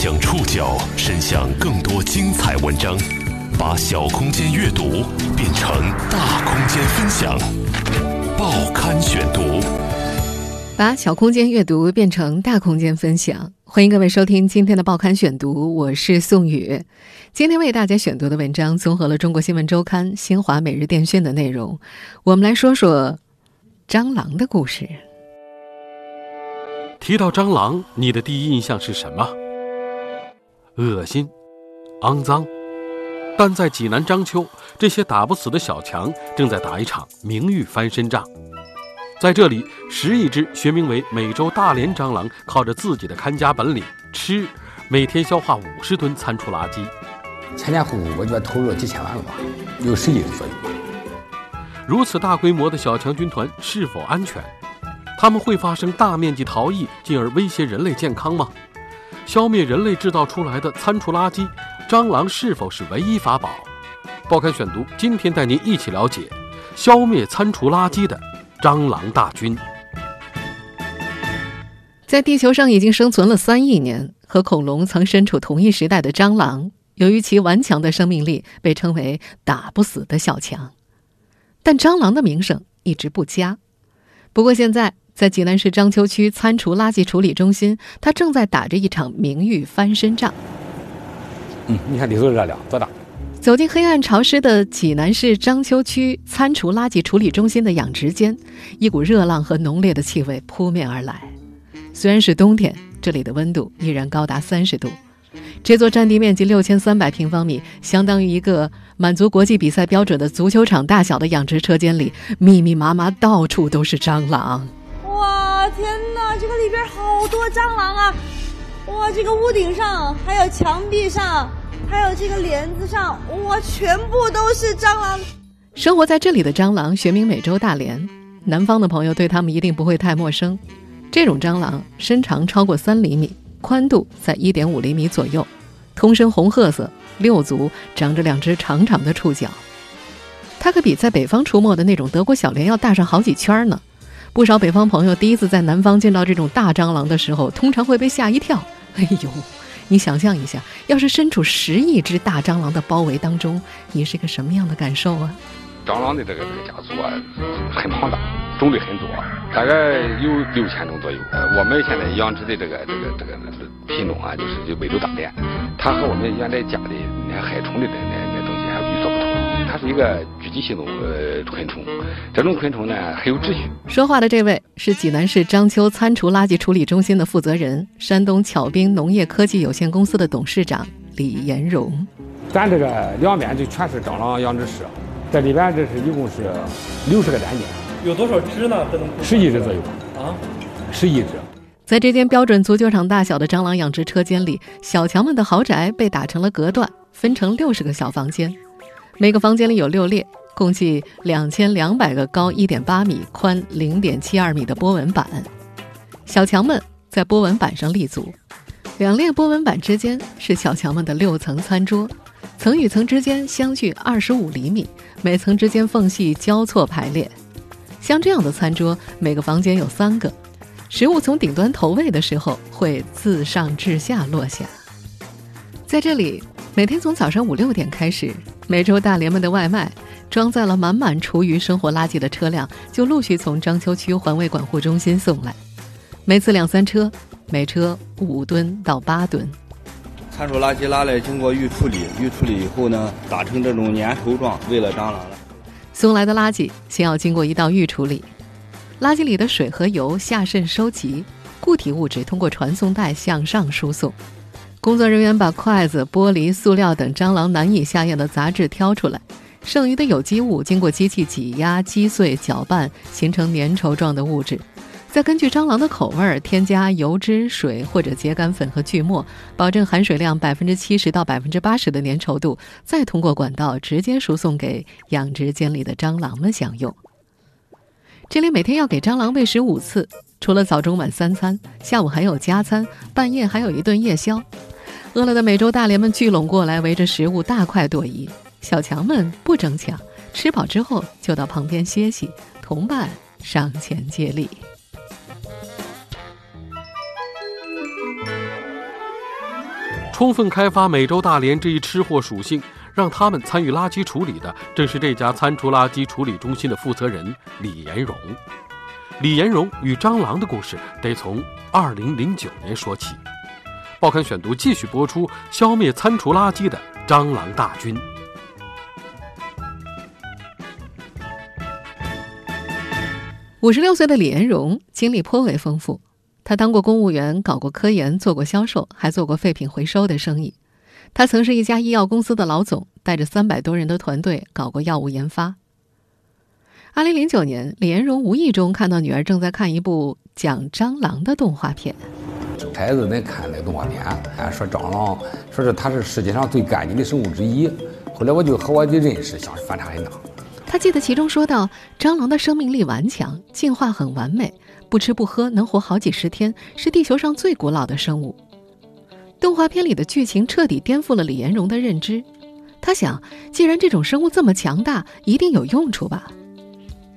将触角伸向更多精彩文章，把小空间阅读变成大空间分享。报刊选读，把小空间阅读变成大空间分享。欢迎各位收听今天的报刊选读，我是宋宇。今天为大家选读的文章综合了《中国新闻周刊》、新华每日电讯的内容。我们来说说蟑螂的故事。提到蟑螂，你的第一印象是什么？恶心、肮脏。但在济南章丘，这些打不死的小强正在打一场名誉翻身仗。在这里，十亿只学名为美洲大连蟑螂，靠着自己的看家本领吃，每天消化五十吨餐厨垃圾。前前后后，我觉得投入了几千万了吧，有十亿左右。如此大规模的小强军团是否安全？他们会发生大面积逃逸，进而威胁人类健康吗？消灭人类制造出来的餐厨垃圾，蟑螂是否是唯一法宝？报刊选读，今天带您一起了解消灭餐厨垃圾的蟑螂大军。在地球上已经生存了三亿年，和恐龙曾身处同一时代的蟑螂，由于其顽强的生命力，被称为打不死的小强。但蟑螂的名声一直不佳。不过现在。在济南市章丘区餐厨垃圾处理中心，他正在打着一场名誉翻身仗。嗯，你看里头热量多大？走进黑暗潮湿的济南市章丘区餐厨垃圾处理中心的养殖间，一股热浪和浓烈的气味扑面而来。虽然是冬天，这里的温度依然高达三十度。这座占地面积六千三百平方米，相当于一个满足国际比赛标准的足球场大小的养殖车间里，密密麻麻，到处都是蟑螂。天哪，这个里边好多蟑螂啊！哇，这个屋顶上，还有墙壁上，还有这个帘子上，哇，全部都是蟑螂。生活在这里的蟑螂学名美洲大蠊，南方的朋友对它们一定不会太陌生。这种蟑螂身长超过三厘米，宽度在一点五厘米左右，通身红褐色，六足长着两只长长的触角。它可比在北方出没的那种德国小蠊要大上好几圈呢。不少北方朋友第一次在南方见到这种大蟑螂的时候，通常会被吓一跳。哎呦，你想象一下，要是身处十亿只大蟑螂的包围当中，你是个什么样的感受啊？蟑螂的这个这个家族啊，很庞大，种类很多，大概有六千种左右。我们现在养殖的这个这个这个品种啊，就是就美洲大蠊，它和我们原来家的那害虫的那它是一个聚集性的呃昆虫，这种昆虫呢很有秩序。说话的这位是济南市章丘餐厨垃圾处理中心的负责人，山东巧兵农业科技有限公司的董事长李延荣。咱这个两边就全是蟑螂养殖室，这里边这是一共是六十个单间，有多少只呢？十一只左右啊，十一只。在这间标准足球场大小的蟑螂养殖车间里，小强们的豪宅被打成了隔断，分成六十个小房间。每个房间里有六列，共计两千两百个高一点八米、宽零点七二米的波纹板。小强们在波纹板上立足，两列波纹板之间是小强们的六层餐桌，层与层之间相距二十五厘米，每层之间缝隙交错排列。像这样的餐桌，每个房间有三个，食物从顶端投喂的时候会自上至下落下。在这里，每天从早上五六点开始。美洲大连们的外卖装载了满满厨余生活垃圾的车辆，就陆续从章丘区环卫管护中心送来，每次两三车，每车五吨到八吨。餐厨垃圾拉来经过预处理，预处理以后呢，打成这种粘稠状，喂了蟑螂了。送来的垃圾先要经过一道预处理，垃圾里的水和油下渗收集，固体物质通过传送带向上输送。工作人员把筷子、玻璃、塑料等蟑螂难以下咽的杂质挑出来，剩余的有机物经过机器挤压、击碎、搅拌，形成粘稠状的物质。再根据蟑螂的口味儿添加油脂、水或者秸秆粉和锯末，保证含水量百分之七十到百分之八十的粘稠度，再通过管道直接输送给养殖间里的蟑螂们享用。这里每天要给蟑螂喂食五次，除了早中晚三餐，下午还有加餐，半夜还有一顿夜宵。饿了的美洲大蠊们聚拢过来，围着食物大快朵颐。小强们不争抢，吃饱之后就到旁边歇息，同伴上前接力。充分开发美洲大蠊这一吃货属性，让他们参与垃圾处理的正是这家餐厨垃圾处理中心的负责人李延荣。李延荣与蟑螂的故事得从2009年说起。报刊选读继续播出：消灭餐厨垃圾的蟑螂大军。五十六岁的李延荣经历颇为丰富，他当过公务员，搞过科研，做过销售，还做过废品回收的生意。他曾是一家医药公司的老总，带着三百多人的团队搞过药物研发。二零零九年，李延荣无意中看到女儿正在看一部讲蟑螂的动画片。孩子在看那个动画片，啊，说蟑螂，说是它是世界上最干净的生物之一。后来我就和我的认识相反差很大。他记得其中说到，蟑螂的生命力顽强，进化很完美，不吃不喝能活好几十天，是地球上最古老的生物。动画片里的剧情彻底颠覆了李延荣的认知。他想，既然这种生物这么强大，一定有用处吧。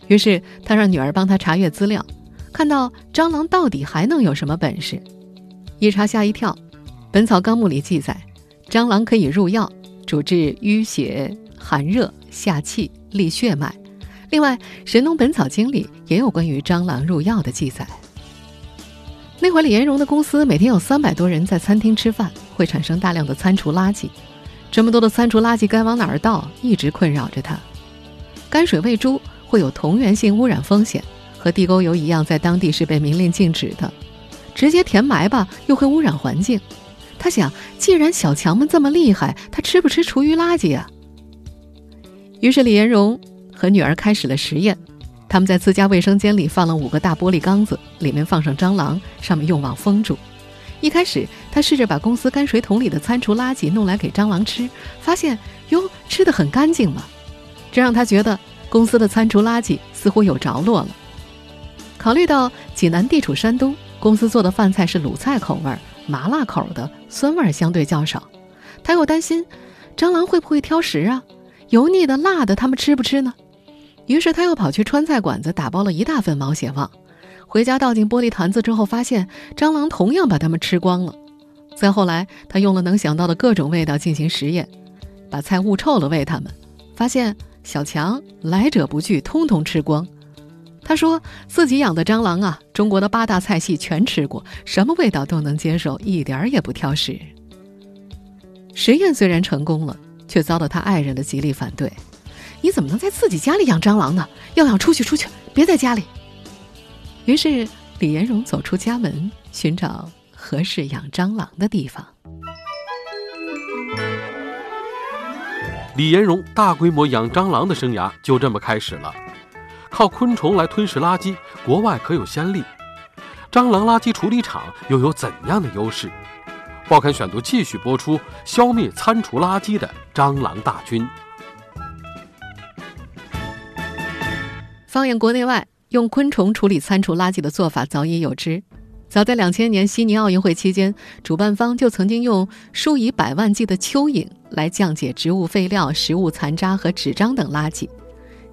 于是他让女儿帮他查阅资料，看到蟑螂到底还能有什么本事？一查吓一跳，《本草纲目》里记载，蟑螂可以入药，主治淤血、寒热、下气。利血脉。另外，《神农本草经》里也有关于蟑螂入药的记载。那会儿李延荣的公司每天有三百多人在餐厅吃饭，会产生大量的餐厨垃圾。这么多的餐厨垃圾该往哪儿倒，一直困扰着他。泔水喂猪会有同源性污染风险，和地沟油一样，在当地是被明令禁止的。直接填埋吧，又会污染环境。他想，既然小强们这么厉害，他吃不吃厨余垃圾啊？于是李延荣和女儿开始了实验，他们在自家卫生间里放了五个大玻璃缸子，里面放上蟑螂，上面用网封住。一开始，他试着把公司泔水桶里的餐厨垃圾弄来给蟑螂吃，发现哟，吃的很干净嘛，这让他觉得公司的餐厨垃圾似乎有着落了。考虑到济南地处山东，公司做的饭菜是鲁菜口味、麻辣口的，酸味相对较少，他又担心蟑螂会不会挑食啊？油腻的、辣的，他们吃不吃呢？于是他又跑去川菜馆子打包了一大份毛血旺，回家倒进玻璃坛子之后，发现蟑螂同样把它们吃光了。再后来，他用了能想到的各种味道进行实验，把菜捂臭了喂它们，发现小强来者不拒，通通吃光。他说自己养的蟑螂啊，中国的八大菜系全吃过，什么味道都能接受，一点儿也不挑食。实验虽然成功了。却遭到他爱人的极力反对。你怎么能在自己家里养蟑螂呢？要养出去，出去，别在家里。于是李延荣走出家门，寻找合适养蟑螂的地方。李延荣大规模养蟑螂的生涯就这么开始了。靠昆虫来吞噬垃圾，国外可有先例。蟑螂垃圾处理厂又有怎样的优势？报刊选读继续播出：消灭餐厨垃圾的蟑螂大军。放眼国内外，用昆虫处理餐厨垃圾的做法早已有之。早在两千年悉尼奥运会期间，主办方就曾经用数以百万计的蚯蚓来降解植物废料、食物残渣和纸张等垃圾。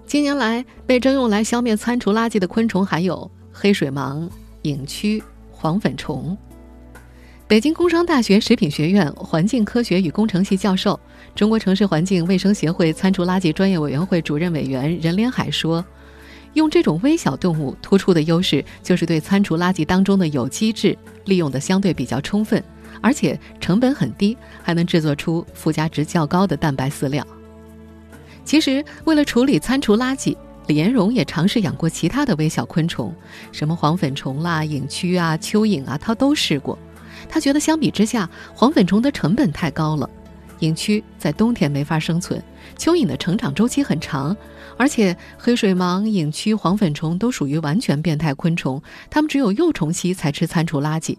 近年来，被征用来消灭餐厨垃圾的昆虫还有黑水蟒、蝇蛆、黄粉虫。北京工商大学食品学院环境科学与工程系教授、中国城市环境卫生协会餐厨垃圾专业委员会主任委员任连海说：“用这种微小动物突出的优势，就是对餐厨垃圾当中的有机质利用的相对比较充分，而且成本很低，还能制作出附加值较高的蛋白饲料。其实，为了处理餐厨垃圾，李延荣也尝试养过其他的微小昆虫，什么黄粉虫啦、蝇蛆啊、蚯蚓啊，他都试过。”他觉得相比之下，黄粉虫的成本太高了，蝇蛆在冬天没法生存，蚯蚓的成长周期很长，而且黑水蟒、蝇蛆、黄粉虫都属于完全变态昆虫，它们只有幼虫期才吃餐厨垃圾，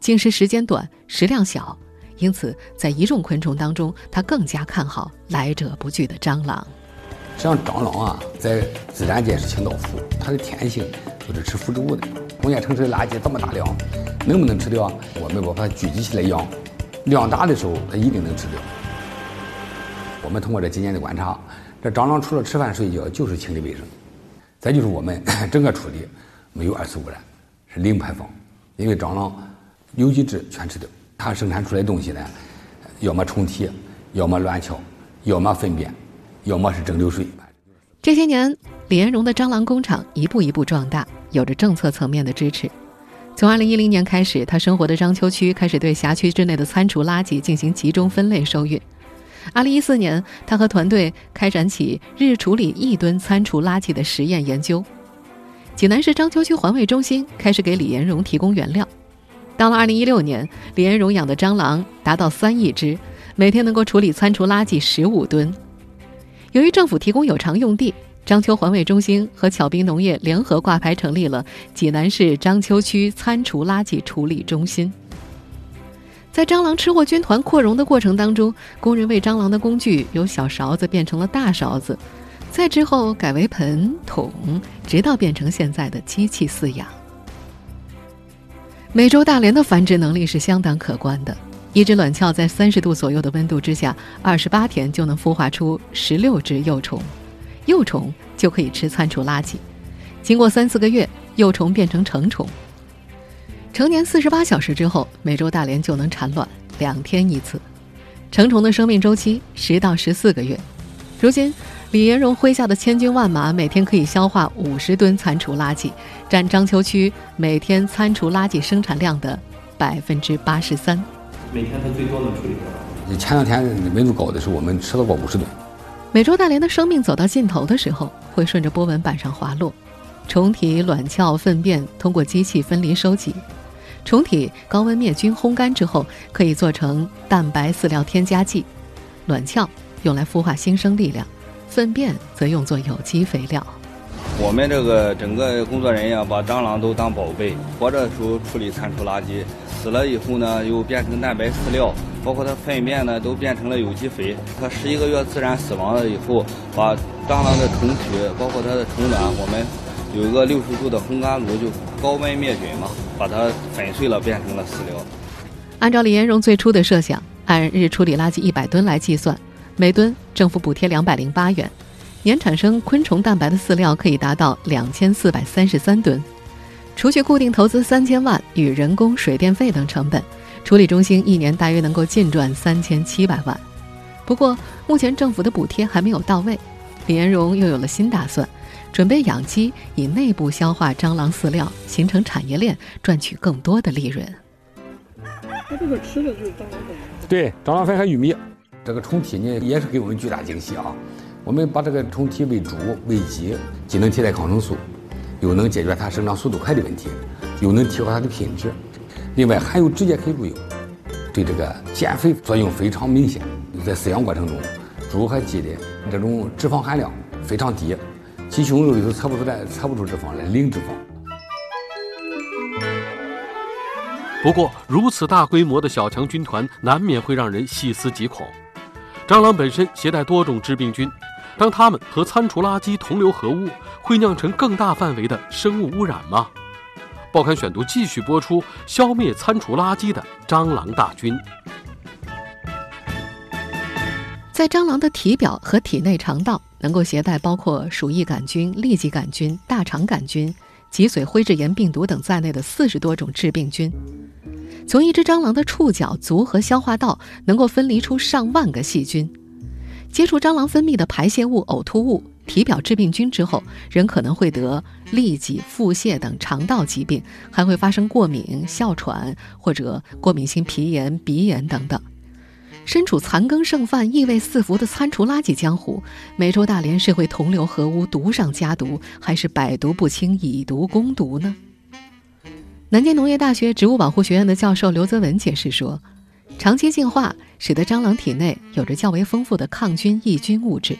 进食时间短，食量小，因此在一众昆虫当中，他更加看好来者不拒的蟑螂。实际上，蟑螂啊，在自然界是清道夫，它的天性就是吃腐竹的。工业城市的垃圾这么大量，能不能吃掉？我们把它聚集起来养，量大的时候，它一定能吃掉。我们通过这几年的观察，这蟑螂除了吃饭睡觉，就是清理卫生。再就是我们 整个处理没有二次污染，是零排放，因为蟑螂有机质全吃掉，它生产出来东西呢，要么冲体，要么卵鞘，要么粪便，要么是蒸馏水。这些年，李延荣的蟑螂工厂一步一步壮大，有着政策层面的支持。从2010年开始，他生活的章丘区开始对辖区之内的餐厨垃圾进行集中分类收运。2014年，他和团队开展起日处理一吨餐厨垃圾的实验研究。济南市章丘区环卫中心开始给李延荣提供原料。到了2016年，李延荣养的蟑螂达到三亿只，每天能够处理餐厨垃圾十五吨。由于政府提供有偿用地，章丘环卫中心和巧兵农业联合挂牌成立了济南市章丘区餐厨垃圾处理中心。在蟑螂吃货军团扩容的过程当中，工人喂蟑螂的工具由小勺子变成了大勺子，再之后改为盆桶，直到变成现在的机器饲养。美洲大蠊的繁殖能力是相当可观的，一只卵鞘在三十度左右的温度之下，二十八天就能孵化出十六只幼虫，幼虫就可以吃餐厨垃圾。经过三四个月，幼虫变成成虫。成年四十八小时之后，美洲大蠊就能产卵，两天一次。成虫的生命周期十到十四个月。如今，李延荣麾下的千军万马每天可以消化五十吨餐厨垃圾，占章丘区每天餐厨垃圾生产量的百分之八十三。每天它最多能处理多少？前两天温度高的时候，我们吃了过五十吨。美洲大蠊的生命走到尽头的时候，会顺着波纹板上滑落，虫体、卵鞘、粪便通过机器分离收集。虫体高温灭菌烘干之后，可以做成蛋白饲料添加剂；卵鞘用来孵化新生力量，粪便则用作有机肥料。我们这个整个工作人员把蟑螂都当宝贝，活着的时候处理餐厨垃圾，死了以后呢又变成蛋白饲料，包括它粪便呢都变成了有机肥。它十一个月自然死亡了以后，把蟑螂的虫体包括它的虫卵，我们有一个六十度的烘干炉，就高温灭菌嘛。把它粉碎了，变成了饲料。按照李延荣最初的设想，按日处理垃圾一百吨来计算，每吨政府补贴两百零八元，年产生昆虫蛋白的饲料可以达到两千四百三十三吨。除去固定投资三千万与人工、水电费等成本，处理中心一年大约能够净赚三千七百万。不过，目前政府的补贴还没有到位，李延荣又有了新打算。准备养鸡，以内部消化蟑螂饲料，形成产业链，赚取更多的利润。它这个吃的就是蟑螂粉。对，蟑螂粉和玉米。这个虫体呢，也是给我们巨大惊喜啊！我们把这个虫体喂猪、喂鸡，既能替代抗生素，又能解决它生长速度快的问题，又能提高它的品质。另外，还有直接可以入油，对这个减肥作用非常明显。在饲养过程中，猪和鸡的这种脂肪含量非常低。鸡胸肉里头测不出来，测不出脂肪来，零脂肪。不过，如此大规模的小强军团，难免会让人细思极恐。蟑螂本身携带多种致病菌，当它们和餐厨垃圾同流合污，会酿成更大范围的生物污染吗？报刊选读继续播出：消灭餐厨垃圾的蟑螂大军。在蟑螂的体表和体内肠道。能够携带包括鼠疫杆菌、痢疾杆菌、大肠杆菌、脊髓灰质炎病毒等在内的四十多种致病菌。从一只蟑螂的触角、足和消化道能够分离出上万个细菌。接触蟑螂分泌的排泄物、呕吐物、体表致病菌之后，人可能会得痢疾、腹泻等肠道疾病，还会发生过敏、哮喘或者过敏性皮炎、鼻炎等等。身处残羹剩饭、异味四伏的餐厨垃圾江湖，美洲大蠊是会同流合污、毒上加毒，还是百毒不侵、以毒攻毒呢？南京农业大学植物保护学院的教授刘泽文解释说，长期净化使得蟑螂体内有着较为丰富的抗菌抑菌物质。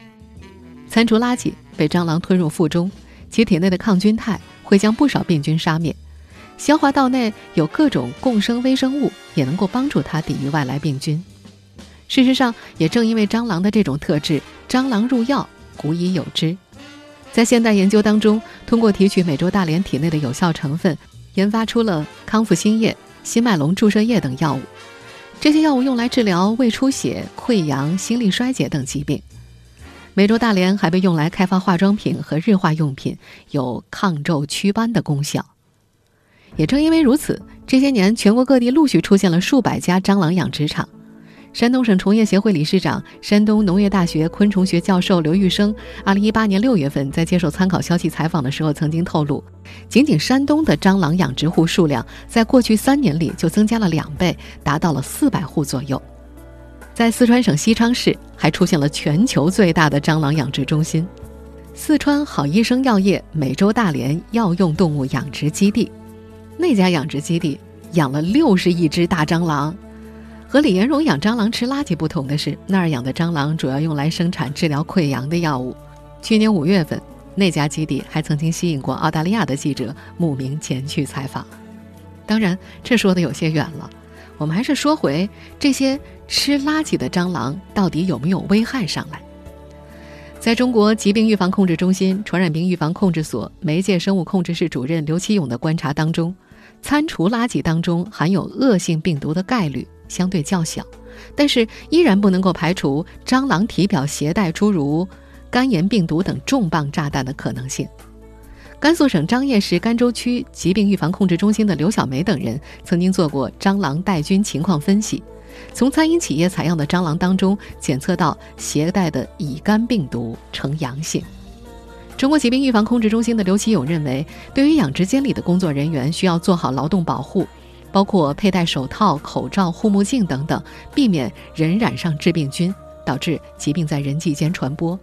餐厨垃圾被蟑螂吞入腹中，其体内的抗菌肽会将不少病菌杀灭。消化道内有各种共生微生物，也能够帮助它抵御外来病菌。事实上，也正因为蟑螂的这种特质，蟑螂入药古已有之。在现代研究当中，通过提取美洲大蠊体内的有效成分，研发出了康复新液、新麦龙注射液等药物。这些药物用来治疗胃出血、溃疡、心力衰竭等疾病。美洲大蠊还被用来开发化妆品和日化用品，有抗皱祛斑的功效。也正因为如此，这些年全国各地陆续出现了数百家蟑螂养殖场。山东省虫业协会理事长、山东农业大学昆虫学教授刘玉生，二零一八年六月份在接受参考消息采访的时候，曾经透露，仅仅山东的蟑螂养殖户数量，在过去三年里就增加了两倍，达到了四百户左右。在四川省西昌市，还出现了全球最大的蟑螂养殖中心——四川好医生药业美洲大连药用动物养殖基地。那家养殖基地养了六十亿只大蟑螂。和李延荣养蟑螂吃垃圾不同的是，那儿养的蟑螂主要用来生产治疗溃疡的药物。去年五月份，那家基地还曾经吸引过澳大利亚的记者慕名前去采访。当然，这说的有些远了，我们还是说回这些吃垃圾的蟑螂到底有没有危害上来。在中国疾病预防控制中心传染病预防控制所媒介生物控制室主任刘其勇的观察当中，餐厨垃圾当中含有恶性病毒的概率。相对较小，但是依然不能够排除蟑螂体表携带诸如肝炎病毒等重磅炸弹的可能性。甘肃省张掖市甘州区疾病预防控制中心的刘小梅等人曾经做过蟑螂带菌情况分析，从餐饮企业采样的蟑螂当中检测到携带的乙肝病毒呈阳性。中国疾病预防控制中心的刘其勇认为，对于养殖间里的工作人员，需要做好劳动保护。包括佩戴手套、口罩、护目镜等等，避免人染上致病菌，导致疾病在人际间传播。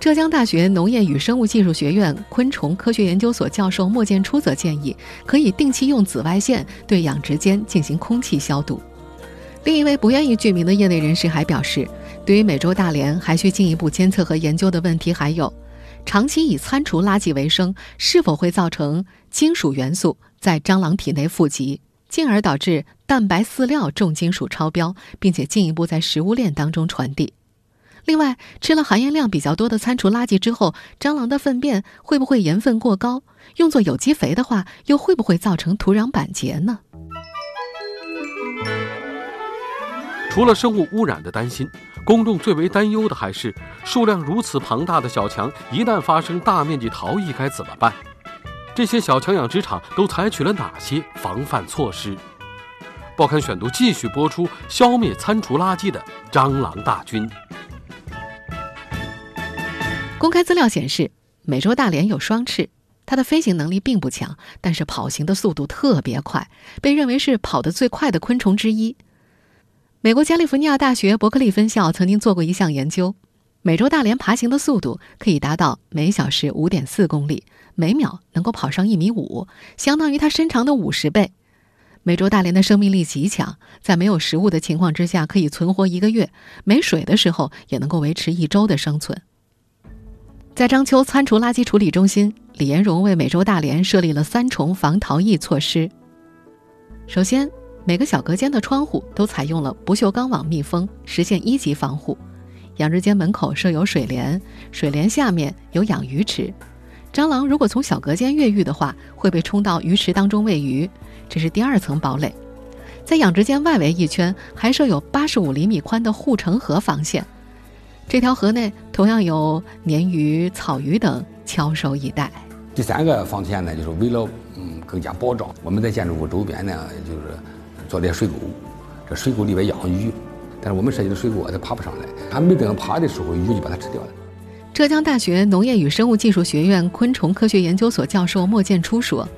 浙江大学农业与生物技术学院昆虫科学研究所教授莫建初则建议，可以定期用紫外线对养殖间进行空气消毒。另一位不愿意具名的业内人士还表示，对于美洲大连还需进一步监测和研究的问题还有：长期以餐厨垃圾为生，是否会造成金属元素在蟑螂体内富集？进而导致蛋白饲料重金属超标，并且进一步在食物链当中传递。另外，吃了含盐量比较多的餐厨垃圾之后，蟑螂的粪便会不会盐分过高？用作有机肥的话，又会不会造成土壤板结呢？除了生物污染的担心，公众最为担忧的还是数量如此庞大的小强，一旦发生大面积逃逸，该怎么办？这些小强养殖场都采取了哪些防范措施？报刊选读继续播出：消灭餐厨垃圾的蟑螂大军。公开资料显示，美洲大连有双翅，它的飞行能力并不强，但是跑行的速度特别快，被认为是跑得最快的昆虫之一。美国加利福尼亚大学伯克利分校曾经做过一项研究，美洲大连爬行的速度可以达到每小时五点四公里。每秒能够跑上一米五，相当于它身长的五十倍。美洲大连的生命力极强，在没有食物的情况之下可以存活一个月，没水的时候也能够维持一周的生存。在章丘餐厨垃圾处理中心，李延荣为美洲大连设立了三重防逃逸措施。首先，每个小隔间的窗户都采用了不锈钢网密封，实现一级防护。养殖间门口设有水帘，水帘下面有养鱼池。蟑螂如果从小隔间越狱的话，会被冲到鱼池当中喂鱼，这是第二层堡垒。在养殖间外围一圈还设有八十五厘米宽的护城河防线，这条河内同样有鲶鱼、草鱼等翘首以待。第三个防线呢，就是为了嗯更加保障，我们在建筑物周边呢，就是做点水沟，这水沟里边养鱼，但是我们设计的水沟它爬不上来，它没等爬的时候，鱼就把它吃掉了。浙江大学农业与生物技术学院昆虫科学研究所教授莫建初说：“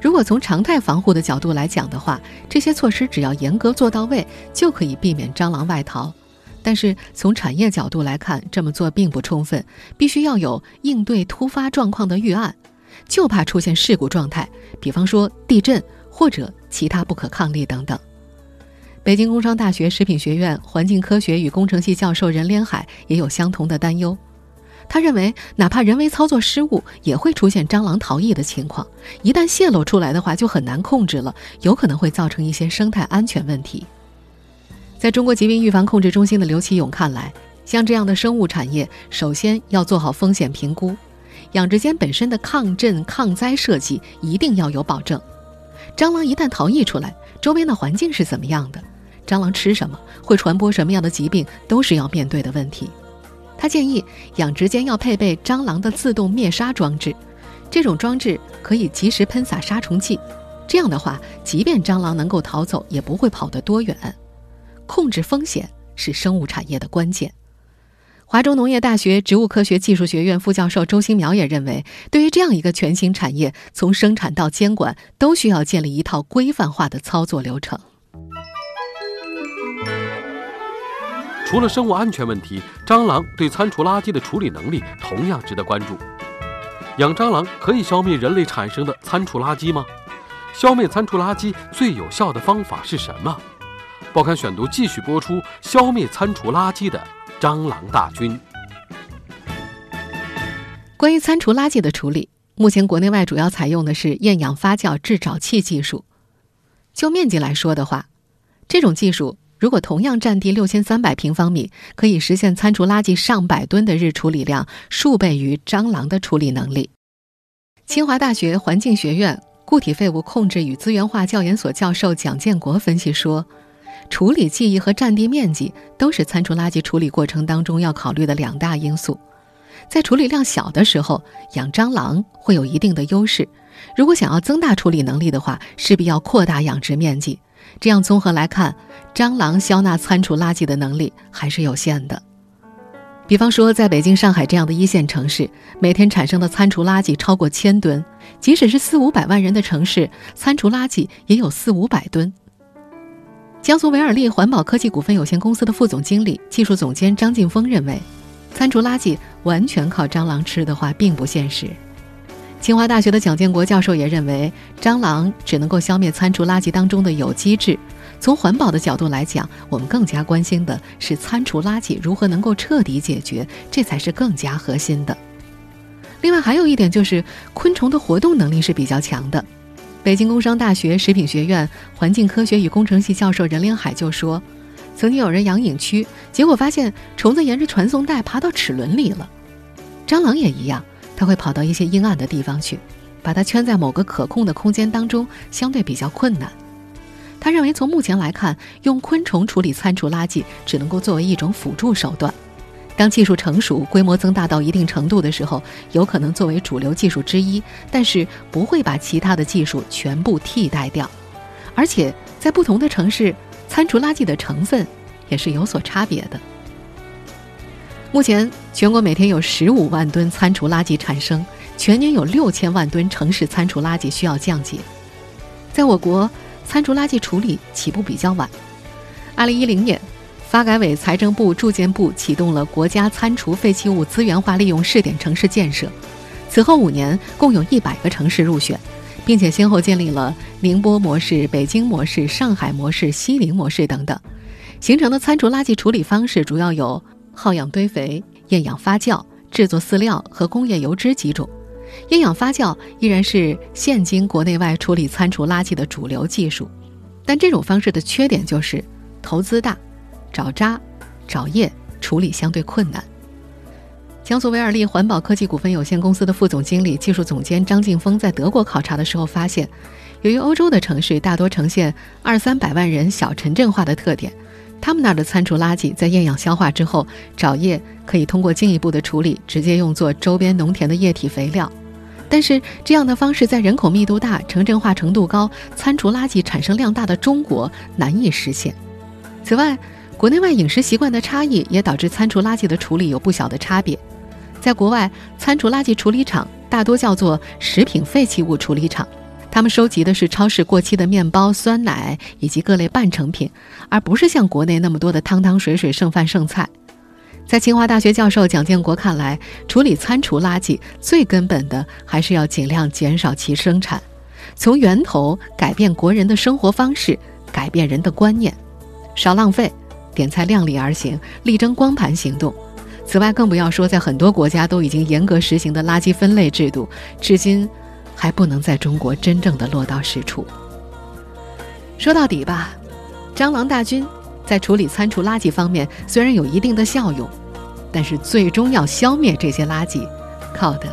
如果从常态防护的角度来讲的话，这些措施只要严格做到位，就可以避免蟑螂外逃。但是从产业角度来看，这么做并不充分，必须要有应对突发状况的预案，就怕出现事故状态，比方说地震或者其他不可抗力等等。”北京工商大学食品学院环境科学与工程系教授任连海也有相同的担忧。他认为，哪怕人为操作失误，也会出现蟑螂逃逸的情况。一旦泄露出来的话，就很难控制了，有可能会造成一些生态安全问题。在中国疾病预防控制中心的刘奇勇看来，像这样的生物产业，首先要做好风险评估，养殖间本身的抗震抗灾设计一定要有保证。蟑螂一旦逃逸出来，周边的环境是怎么样的？蟑螂吃什么？会传播什么样的疾病？都是要面对的问题。他建议养殖间要配备蟑螂的自动灭杀装置，这种装置可以及时喷洒杀虫剂，这样的话，即便蟑螂能够逃走，也不会跑得多远。控制风险是生物产业的关键。华中农业大学植物科学技术学院副教授周新苗也认为，对于这样一个全新产业，从生产到监管都需要建立一套规范化的操作流程。除了生物安全问题，蟑螂对餐厨垃圾的处理能力同样值得关注。养蟑螂可以消灭人类产生的餐厨垃圾吗？消灭餐厨垃圾最有效的方法是什么？报刊选读继续播出：消灭餐厨垃圾的蟑螂大军。关于餐厨垃圾的处理，目前国内外主要采用的是厌氧发酵制沼气技术。就面积来说的话，这种技术。如果同样占地六千三百平方米，可以实现餐厨垃圾上百吨的日处理量，数倍于蟑螂的处理能力。清华大学环境学院固体废物控制与资源化教研所教授蒋建国分析说，处理记忆和占地面积都是餐厨垃圾处理过程当中要考虑的两大因素。在处理量小的时候，养蟑螂会有一定的优势；如果想要增大处理能力的话，势必要扩大养殖面积。这样综合来看，蟑螂消纳餐厨垃圾的能力还是有限的。比方说，在北京、上海这样的一线城市，每天产生的餐厨垃圾超过千吨，即使是四五百万人的城市，餐厨垃圾也有四五百吨。江苏维尔利环保科技股份有限公司的副总经理、技术总监张劲峰认为，餐厨垃圾完全靠蟑螂吃的话，并不现实。清华大学的蒋建国教授也认为，蟑螂只能够消灭餐厨垃圾当中的有机质。从环保的角度来讲，我们更加关心的是餐厨垃圾如何能够彻底解决，这才是更加核心的。另外还有一点就是，昆虫的活动能力是比较强的。北京工商大学食品学院环境科学与工程系教授任连海就说，曾经有人养隐蛆，结果发现虫子沿着传送带爬到齿轮里了。蟑螂也一样。它会跑到一些阴暗的地方去，把它圈在某个可控的空间当中，相对比较困难。他认为，从目前来看，用昆虫处理餐厨垃圾只能够作为一种辅助手段。当技术成熟、规模增大到一定程度的时候，有可能作为主流技术之一，但是不会把其他的技术全部替代掉。而且，在不同的城市，餐厨垃圾的成分也是有所差别的。目前，全国每天有十五万吨餐厨垃圾产生，全年有六千万吨城市餐厨垃圾需要降解。在我国，餐厨垃圾处理起步比较晚。二零一零年，发改委、财政部、住建部启动了国家餐厨废弃物资源化利用试点城市建设。此后五年，共有一百个城市入选，并且先后建立了宁波模式、北京模式、上海模式、西宁模式等等。形成的餐厨垃圾处理方式主要有。耗氧堆肥、厌氧发酵、制作饲料和工业油脂几种。厌氧发酵依然是现今国内外处理餐厨垃圾的主流技术，但这种方式的缺点就是投资大、找渣、找液处理相对困难。江苏维尔利环保科技股份有限公司的副总经理、技术总监张劲峰在德国考察的时候发现，由于欧洲的城市大多呈现二三百万人小城镇化的特点。他们那儿的餐厨垃圾在厌氧消化之后，沼液可以通过进一步的处理，直接用作周边农田的液体肥料。但是这样的方式在人口密度大、城镇化程度高、餐厨垃圾产生量大的中国难以实现。此外，国内外饮食习惯的差异也导致餐厨垃圾的处理有不小的差别。在国外，餐厨垃圾处理厂大多叫做食品废弃物处理厂。他们收集的是超市过期的面包、酸奶以及各类半成品，而不是像国内那么多的汤汤水水、剩饭剩菜。在清华大学教授蒋建国看来，处理餐厨垃圾最根本的还是要尽量减少其生产，从源头改变国人的生活方式，改变人的观念，少浪费，点菜量力而行，力争光盘行动。此外，更不要说在很多国家都已经严格实行的垃圾分类制度，至今。还不能在中国真正的落到实处。说到底吧，蟑螂大军在处理餐厨垃圾方面虽然有一定的效用，但是最终要消灭这些垃圾，靠的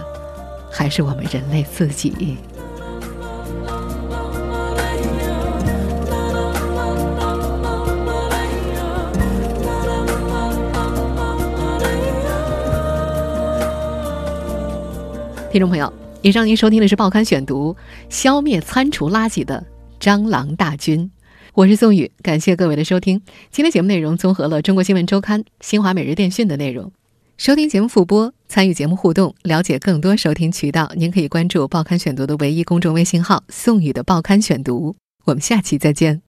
还是我们人类自己。听众朋友。以上您收听的是《报刊选读》，消灭餐厨垃圾的蟑螂大军。我是宋宇，感谢各位的收听。今天节目内容综合了《中国新闻周刊》、新华每日电讯的内容。收听节目复播，参与节目互动，了解更多收听渠道，您可以关注《报刊选读》的唯一公众微信号“宋宇的报刊选读”。我们下期再见。